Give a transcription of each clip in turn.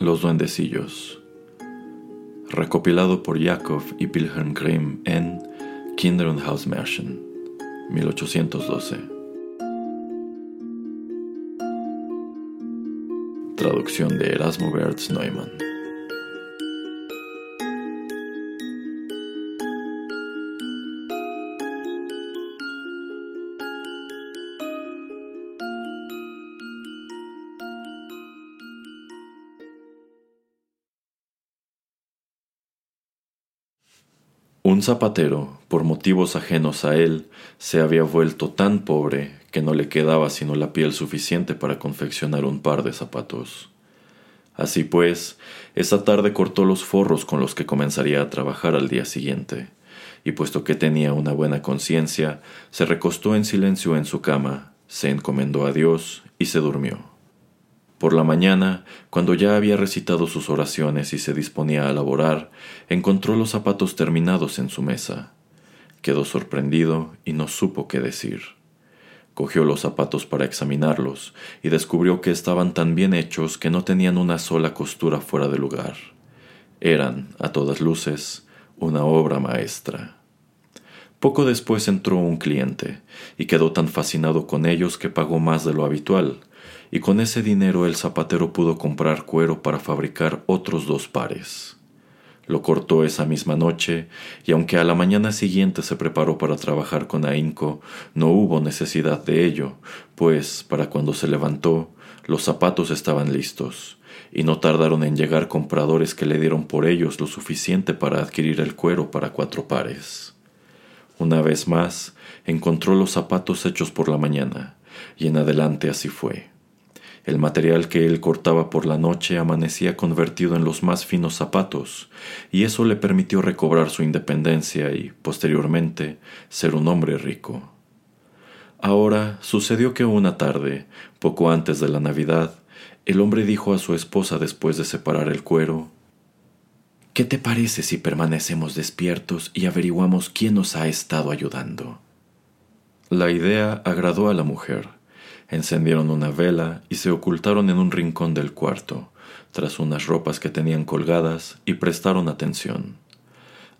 Los duendecillos. Recopilado por Jakob y Wilhelm Grimm en Kinder und Hausmärchen, 1812. Traducción de Erasmo Bertz Neumann. Un zapatero, por motivos ajenos a él, se había vuelto tan pobre que no le quedaba sino la piel suficiente para confeccionar un par de zapatos. Así pues, esa tarde cortó los forros con los que comenzaría a trabajar al día siguiente, y puesto que tenía una buena conciencia, se recostó en silencio en su cama, se encomendó a Dios y se durmió. Por la mañana, cuando ya había recitado sus oraciones y se disponía a laborar, encontró los zapatos terminados en su mesa. Quedó sorprendido y no supo qué decir. Cogió los zapatos para examinarlos y descubrió que estaban tan bien hechos que no tenían una sola costura fuera de lugar. Eran, a todas luces, una obra maestra. Poco después entró un cliente, y quedó tan fascinado con ellos que pagó más de lo habitual, y con ese dinero el zapatero pudo comprar cuero para fabricar otros dos pares. Lo cortó esa misma noche, y aunque a la mañana siguiente se preparó para trabajar con ahínco, no hubo necesidad de ello, pues, para cuando se levantó, los zapatos estaban listos, y no tardaron en llegar compradores que le dieron por ellos lo suficiente para adquirir el cuero para cuatro pares. Una vez más, encontró los zapatos hechos por la mañana, y en adelante así fue. El material que él cortaba por la noche amanecía convertido en los más finos zapatos, y eso le permitió recobrar su independencia y, posteriormente, ser un hombre rico. Ahora sucedió que una tarde, poco antes de la Navidad, el hombre dijo a su esposa después de separar el cuero ¿Qué te parece si permanecemos despiertos y averiguamos quién nos ha estado ayudando? La idea agradó a la mujer Encendieron una vela y se ocultaron en un rincón del cuarto, tras unas ropas que tenían colgadas, y prestaron atención.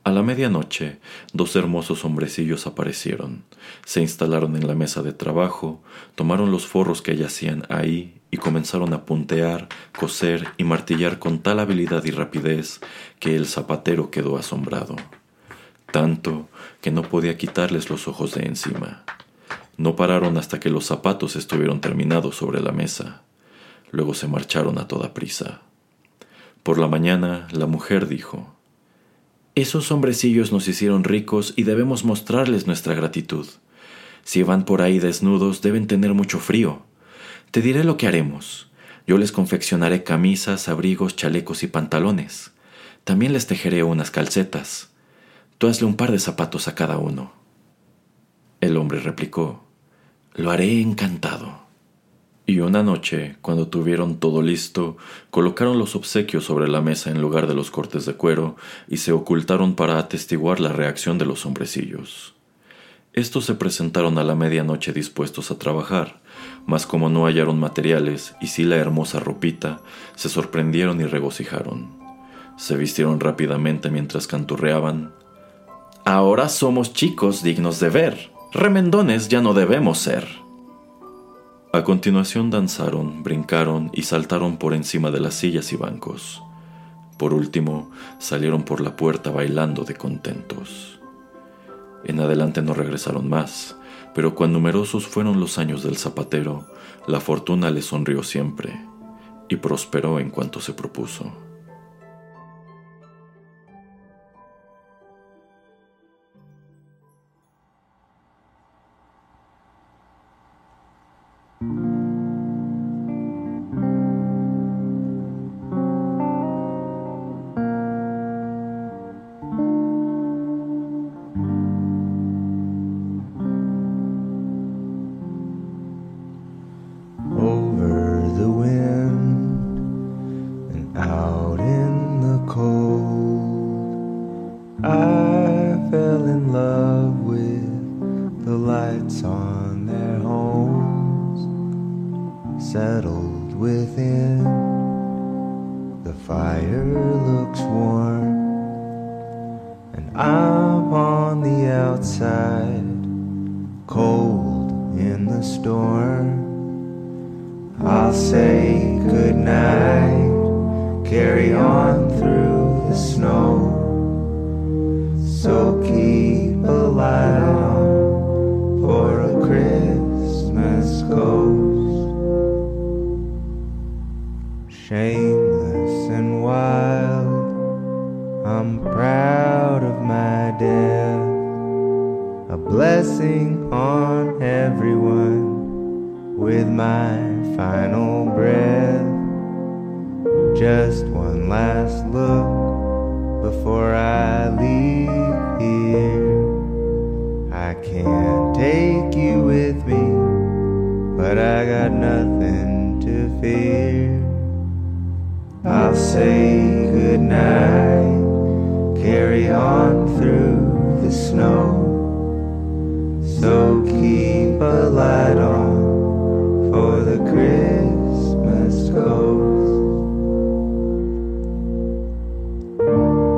A la medianoche, dos hermosos hombrecillos aparecieron, se instalaron en la mesa de trabajo, tomaron los forros que yacían ahí y comenzaron a puntear, coser y martillar con tal habilidad y rapidez que el zapatero quedó asombrado, tanto que no podía quitarles los ojos de encima. No pararon hasta que los zapatos estuvieron terminados sobre la mesa. Luego se marcharon a toda prisa. Por la mañana, la mujer dijo, Esos hombrecillos nos hicieron ricos y debemos mostrarles nuestra gratitud. Si van por ahí desnudos, deben tener mucho frío. Te diré lo que haremos. Yo les confeccionaré camisas, abrigos, chalecos y pantalones. También les tejeré unas calcetas. Tú hazle un par de zapatos a cada uno. El hombre replicó, lo haré encantado. Y una noche, cuando tuvieron todo listo, colocaron los obsequios sobre la mesa en lugar de los cortes de cuero y se ocultaron para atestiguar la reacción de los hombrecillos. Estos se presentaron a la medianoche dispuestos a trabajar, mas como no hallaron materiales y sí la hermosa ropita, se sorprendieron y regocijaron. Se vistieron rápidamente mientras canturreaban. Ahora somos chicos dignos de ver. Remendones ya no debemos ser. A continuación danzaron, brincaron y saltaron por encima de las sillas y bancos. Por último, salieron por la puerta bailando de contentos. En adelante no regresaron más, pero cuán numerosos fueron los años del zapatero, la fortuna le sonrió siempre y prosperó en cuanto se propuso. Fire looks warm, and I'm on the outside, cold in the storm. I'll say goodnight, carry on through the snow. A blessing on everyone with my final breath. Just one last look before I leave here. I can't take you with me, but I got nothing to fear. I'll say goodnight, carry on through the snow. So keep a light on for the Christmas ghost.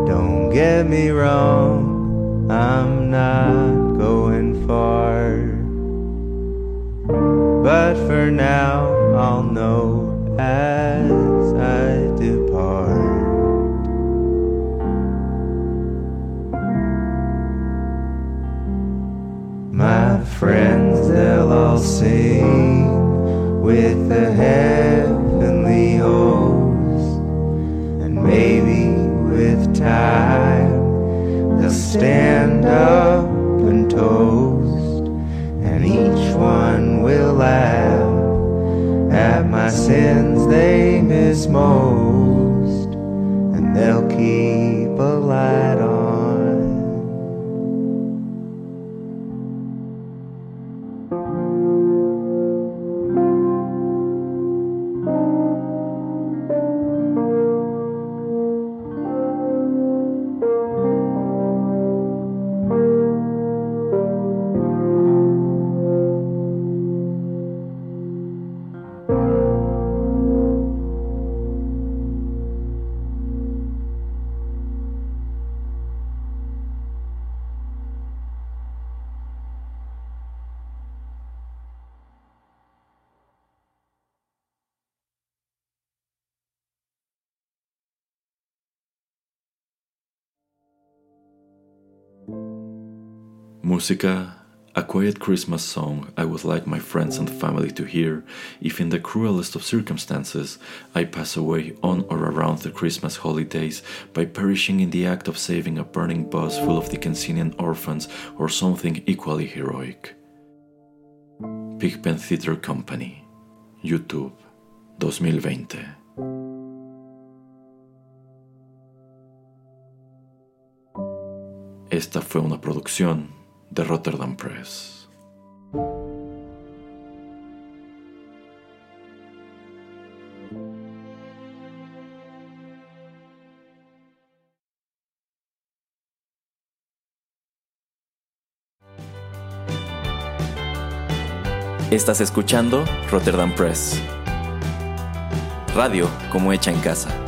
Don't get me wrong, I'm not going far. But for now, I'll know as they'll sing with the heavenly host, and maybe with time. They'll stand up and toast, and each one will laugh at my sins they miss most, Música, a quiet Christmas song I would like my friends and family to hear if, in the cruelest of circumstances, I pass away on or around the Christmas holidays by perishing in the act of saving a burning bus full of Dickensian orphans or something equally heroic. Pigpen Theatre Company, YouTube, 2020. Esta fue una producción de Rotterdam Press. Estás escuchando Rotterdam Press. Radio como hecha en casa.